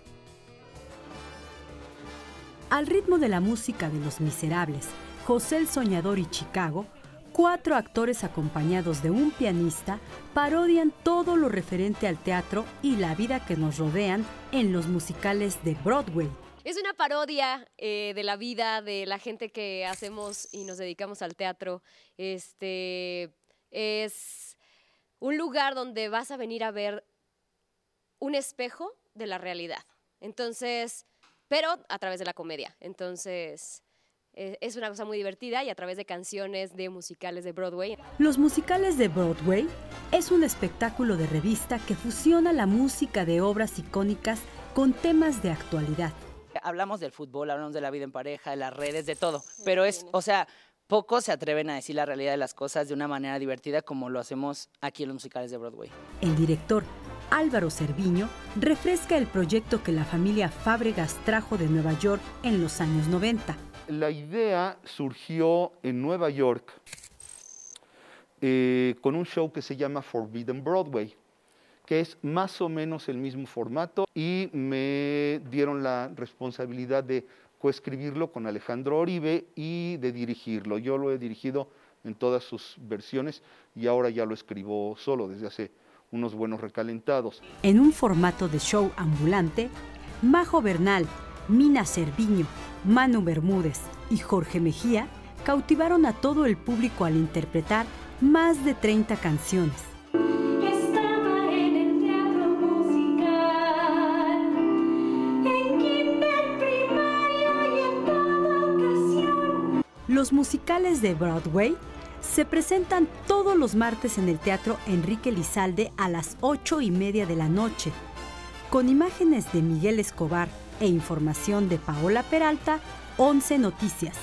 [SPEAKER 43] Al ritmo de la música de Los Miserables, José el Soñador y Chicago, cuatro actores acompañados de un pianista parodian todo lo referente al teatro y la vida que nos rodean en los musicales de Broadway.
[SPEAKER 44] Es una parodia eh, de la vida de la gente que hacemos y nos dedicamos al teatro. Este es un lugar donde vas a venir a ver un espejo de la realidad. Entonces, pero a través de la comedia. Entonces, eh, es una cosa muy divertida y a través de canciones de musicales de Broadway.
[SPEAKER 43] Los musicales de Broadway es un espectáculo de revista que fusiona la música de obras icónicas con temas de actualidad.
[SPEAKER 45] Hablamos del fútbol, hablamos de la vida en pareja, de las redes, de todo, pero es, o sea, pocos se atreven a decir la realidad de las cosas de una manera divertida como lo hacemos aquí en los musicales de Broadway.
[SPEAKER 43] El director Álvaro Cerviño refresca el proyecto que la familia Fábregas trajo de Nueva York en los años 90.
[SPEAKER 46] La idea surgió en Nueva York eh, con un show que se llama Forbidden Broadway, que es más o menos el mismo formato y me dieron la responsabilidad de coescribirlo con Alejandro Oribe y de dirigirlo. Yo lo he dirigido en todas sus versiones y ahora ya lo escribo solo desde hace unos buenos recalentados.
[SPEAKER 43] En un formato de show ambulante, Majo Bernal, Mina Cerviño, Manu Bermúdez y Jorge Mejía cautivaron a todo el público al interpretar más de 30 canciones. Los musicales de Broadway se presentan todos los martes en el Teatro Enrique Lizalde a las 8 y media de la noche, con imágenes de Miguel Escobar e información de Paola Peralta, 11 Noticias.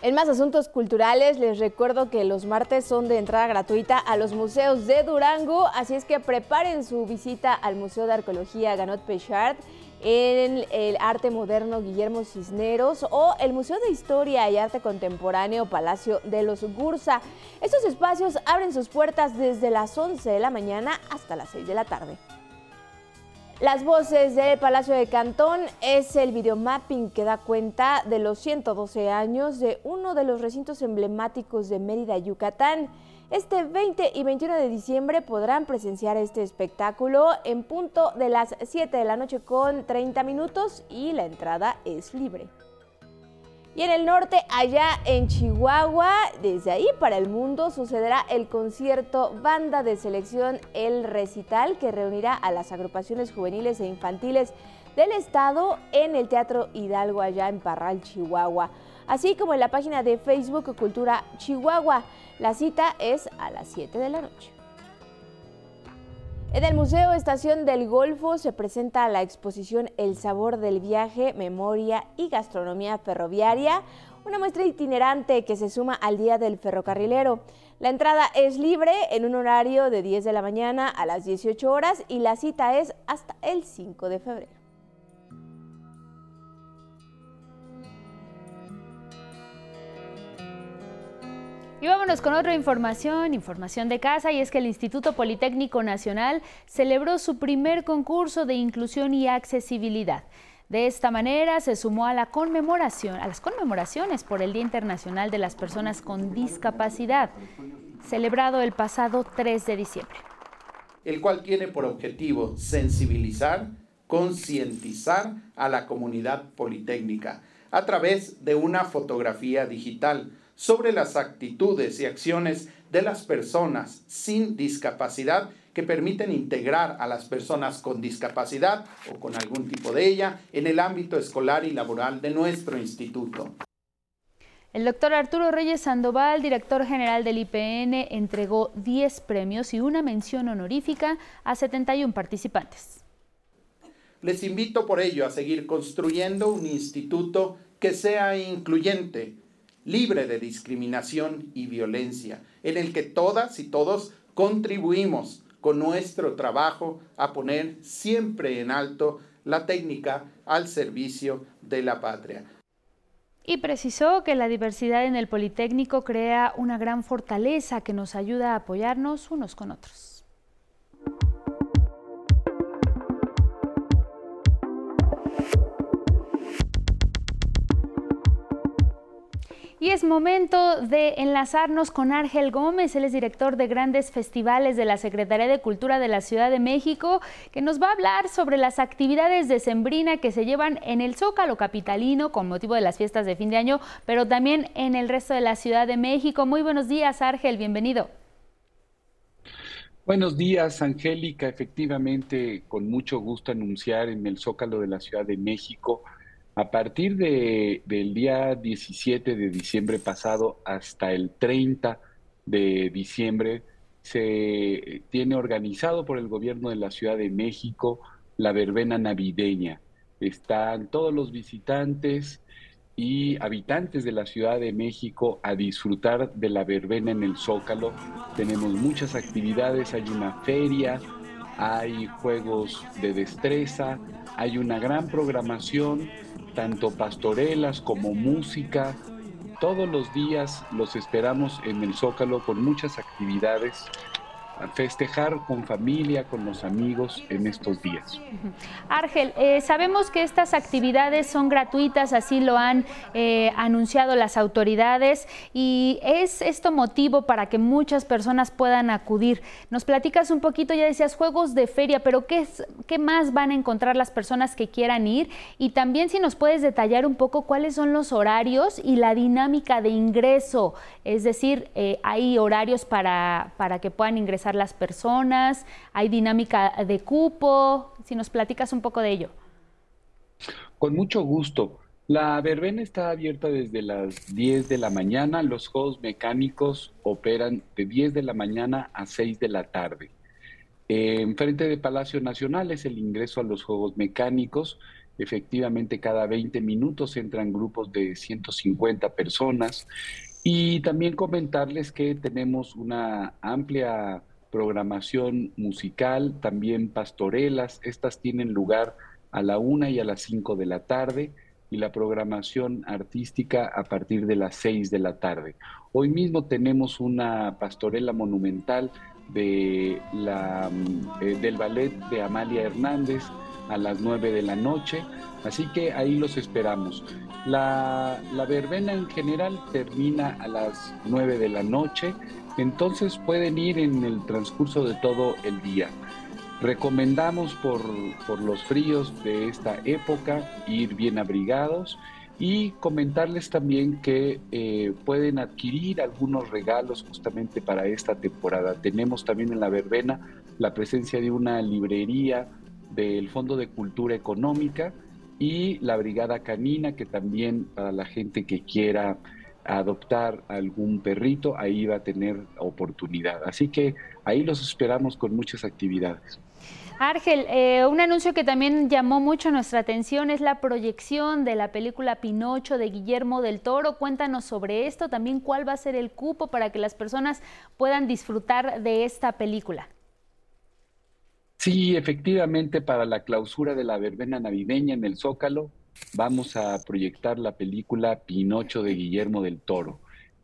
[SPEAKER 2] En más asuntos culturales, les recuerdo que los martes son de entrada gratuita a los museos de Durango, así es que preparen su visita al Museo de Arqueología Ganot Pechard en el Arte Moderno Guillermo Cisneros o el Museo de Historia y Arte Contemporáneo Palacio de los Gursa. Estos espacios abren sus puertas desde las 11 de la mañana hasta las 6 de la tarde. Las voces del Palacio de Cantón es el videomapping que da cuenta de los 112 años de uno de los recintos emblemáticos de Mérida, Yucatán. Este 20 y 21 de diciembre podrán presenciar este espectáculo en punto de las 7 de la noche con 30 minutos y la entrada es libre. Y en el norte, allá en Chihuahua, desde ahí para el mundo, sucederá el concierto Banda de Selección El Recital, que reunirá a las agrupaciones juveniles e infantiles del estado en el Teatro Hidalgo, allá en Parral, Chihuahua así como en la página de Facebook Cultura Chihuahua. La cita es a las 7 de la noche. En el Museo Estación del Golfo se presenta la exposición El sabor del viaje, memoria y gastronomía ferroviaria, una muestra itinerante que se suma al Día del Ferrocarrilero. La entrada es libre en un horario de 10 de la mañana a las 18 horas y la cita es hasta el 5 de febrero.
[SPEAKER 1] Y vámonos con otra información, información de casa, y es que el Instituto Politécnico Nacional celebró su primer concurso de inclusión y accesibilidad. De esta manera se sumó a la conmemoración, a las conmemoraciones por el Día Internacional de las Personas con Discapacidad, celebrado el pasado 3 de diciembre.
[SPEAKER 47] El cual tiene por objetivo sensibilizar, concientizar a la comunidad politécnica a través de una fotografía digital sobre las actitudes y acciones de las personas sin discapacidad que permiten integrar a las personas con discapacidad o con algún tipo de ella en el ámbito escolar y laboral de nuestro instituto.
[SPEAKER 1] El doctor Arturo Reyes Sandoval, director general del IPN, entregó 10 premios y una mención honorífica a 71 participantes.
[SPEAKER 47] Les invito por ello a seguir construyendo un instituto que sea incluyente, libre de discriminación y violencia, en el que todas y todos contribuimos con nuestro trabajo a poner siempre en alto la técnica al servicio de la patria.
[SPEAKER 1] Y precisó que la diversidad en el Politécnico crea una gran fortaleza que nos ayuda a apoyarnos unos con otros. Y es momento de enlazarnos con Ángel Gómez, él es director de grandes festivales de la Secretaría de Cultura de la Ciudad de México, que nos va a hablar sobre las actividades de Sembrina que se llevan en el Zócalo Capitalino con motivo de las fiestas de fin de año, pero también en el resto de la Ciudad de México. Muy buenos días, Ángel, bienvenido.
[SPEAKER 48] Buenos días, Angélica. Efectivamente, con mucho gusto anunciar en el Zócalo de la Ciudad de México, a partir de, del día 17 de diciembre pasado hasta el 30 de diciembre, se tiene organizado por el gobierno de la Ciudad de México la verbena navideña. Están todos los visitantes y habitantes de la Ciudad de México a disfrutar de la verbena en el Zócalo. Tenemos muchas actividades, hay una feria, hay juegos de destreza, hay una gran programación, tanto pastorelas como música. Todos los días los esperamos en el Zócalo con muchas actividades festejar con familia, con los amigos en estos días.
[SPEAKER 1] Argel, eh, sabemos que estas actividades son gratuitas, así lo han eh, anunciado las autoridades y es esto motivo para que muchas personas puedan acudir. Nos platicas un poquito, ya decías juegos de feria, pero ¿qué, es, qué más van a encontrar las personas que quieran ir? Y también si nos puedes detallar un poco cuáles son los horarios y la dinámica de ingreso, es decir, eh, hay horarios para, para que puedan ingresar las personas? ¿Hay dinámica de cupo? Si nos platicas un poco de ello.
[SPEAKER 48] Con mucho gusto. La verbena está abierta desde las 10 de la mañana. Los juegos mecánicos operan de 10 de la mañana a 6 de la tarde. En frente de Palacio Nacional es el ingreso a los juegos mecánicos. Efectivamente, cada 20 minutos entran grupos de 150 personas. Y también comentarles que tenemos una amplia programación musical, también pastorelas. Estas tienen lugar a la una y a las cinco de la tarde y la programación artística a partir de las seis de la tarde. Hoy mismo tenemos una pastorela monumental de la, eh, del ballet de Amalia Hernández a las nueve de la noche, así que ahí los esperamos. La, la verbena en general termina a las nueve de la noche entonces pueden ir en el transcurso de todo el día. Recomendamos por, los fríos de esta época ir bien abrigados y comentarles también que eh, pueden adquirir algunos regalos justamente para esta temporada. Tenemos también en la verbena la presencia de una librería del Fondo de Cultura Económica y la Brigada Canina, que también para la gente que quiera adoptar algún perrito, ahí va a tener oportunidad. Así que ahí los esperamos con muchas actividades.
[SPEAKER 1] Argel, eh, un anuncio que también llamó mucho nuestra atención es la proyección de la película Pinocho de Guillermo del Toro. Cuéntanos sobre esto, también cuál va a ser el cupo para que las personas puedan disfrutar de esta película.
[SPEAKER 48] Sí, efectivamente, para la clausura de la verbena navideña en el Zócalo, vamos a proyectar la película Pinocho de Guillermo del Toro.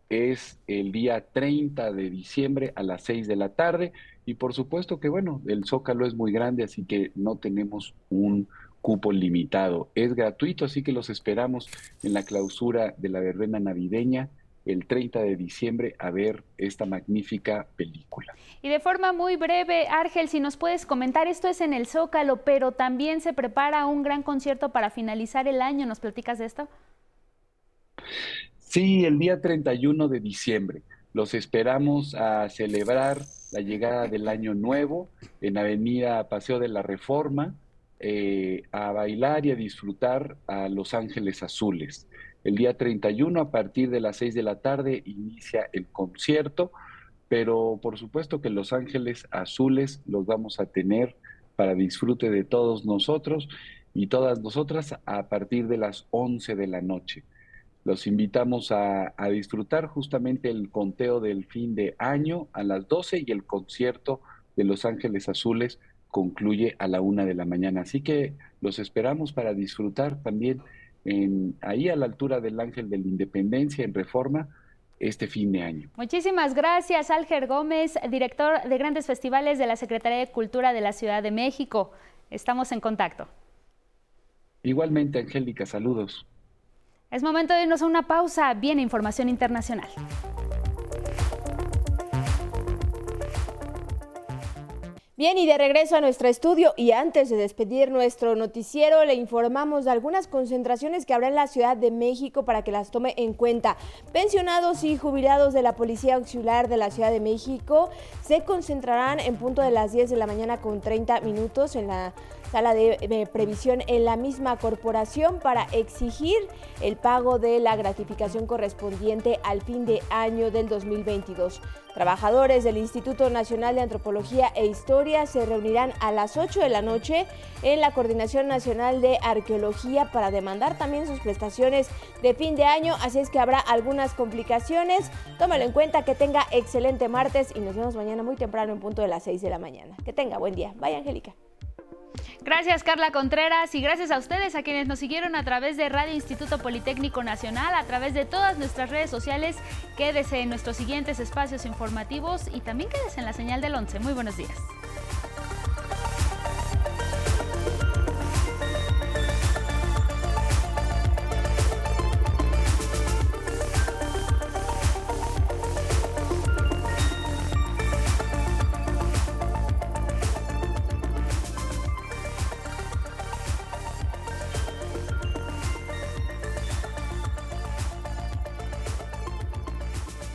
[SPEAKER 48] Es el día 30 de diciembre a las 6 de la tarde y por supuesto que bueno, el Zócalo es muy grande, así que no tenemos un cupo limitado. Es gratuito, así que los esperamos en la clausura de la verbena navideña el 30 de diciembre a ver esta magnífica película.
[SPEAKER 1] Y de forma muy breve, Argel, si nos puedes comentar, esto es en el Zócalo, pero también se prepara un gran concierto para finalizar el año. ¿Nos platicas de esto?
[SPEAKER 48] Sí, el día 31 de diciembre. Los esperamos a celebrar la llegada del año nuevo en Avenida Paseo de la Reforma, eh, a bailar y a disfrutar a Los Ángeles Azules. El día 31 a partir de las 6 de la tarde inicia el concierto, pero por supuesto que Los Ángeles Azules los vamos a tener para disfrute de todos nosotros y todas nosotras a partir de las 11 de la noche. Los invitamos a, a, disfrutar justamente el conteo del fin de año a las 12 y el concierto de Los Ángeles Azules concluye a la una de la mañana. Así que los esperamos para disfrutar también ahí a la altura del Ángel de la Independencia en Reforma este fin de año.
[SPEAKER 1] Muchísimas gracias, Alger Gómez, director de grandes festivales de la Secretaría de Cultura de la Ciudad de México. Estamos en contacto.
[SPEAKER 48] Igualmente, Angélica, saludos.
[SPEAKER 1] Es momento de irnos a una pausa. Viene información internacional.
[SPEAKER 2] Bien, y de regreso a nuestro estudio y antes de despedir nuestro noticiero, le informamos de algunas concentraciones que habrá en la Ciudad de México para que las tome en cuenta. Pensionados y jubilados de la Policía Auxiliar de la Ciudad de México se concentrarán en punto de las 10 de la mañana con 30 minutos en la sala de, previsión en la misma corporación para exigir el pago de la gratificación correspondiente al fin de año del 2022. Trabajadores del Instituto Nacional de Antropología e Historia se reunirán a las 8 de la noche en la Coordinación Nacional de Arqueología para demandar también sus prestaciones de fin de año, así es que habrá algunas complicaciones. Tómalo en cuenta, que tenga excelente martes y nos vemos mañana muy temprano en punto de las 6 de la mañana. Que tenga buen día. Vaya, Angélica.
[SPEAKER 1] Gracias Carla Contreras y gracias a ustedes, a quienes nos siguieron a través de Radio Instituto Politécnico Nacional, a través de todas nuestras redes sociales. Quédese en nuestros siguientes espacios informativos y también quédese en la señal del 11. Muy buenos días.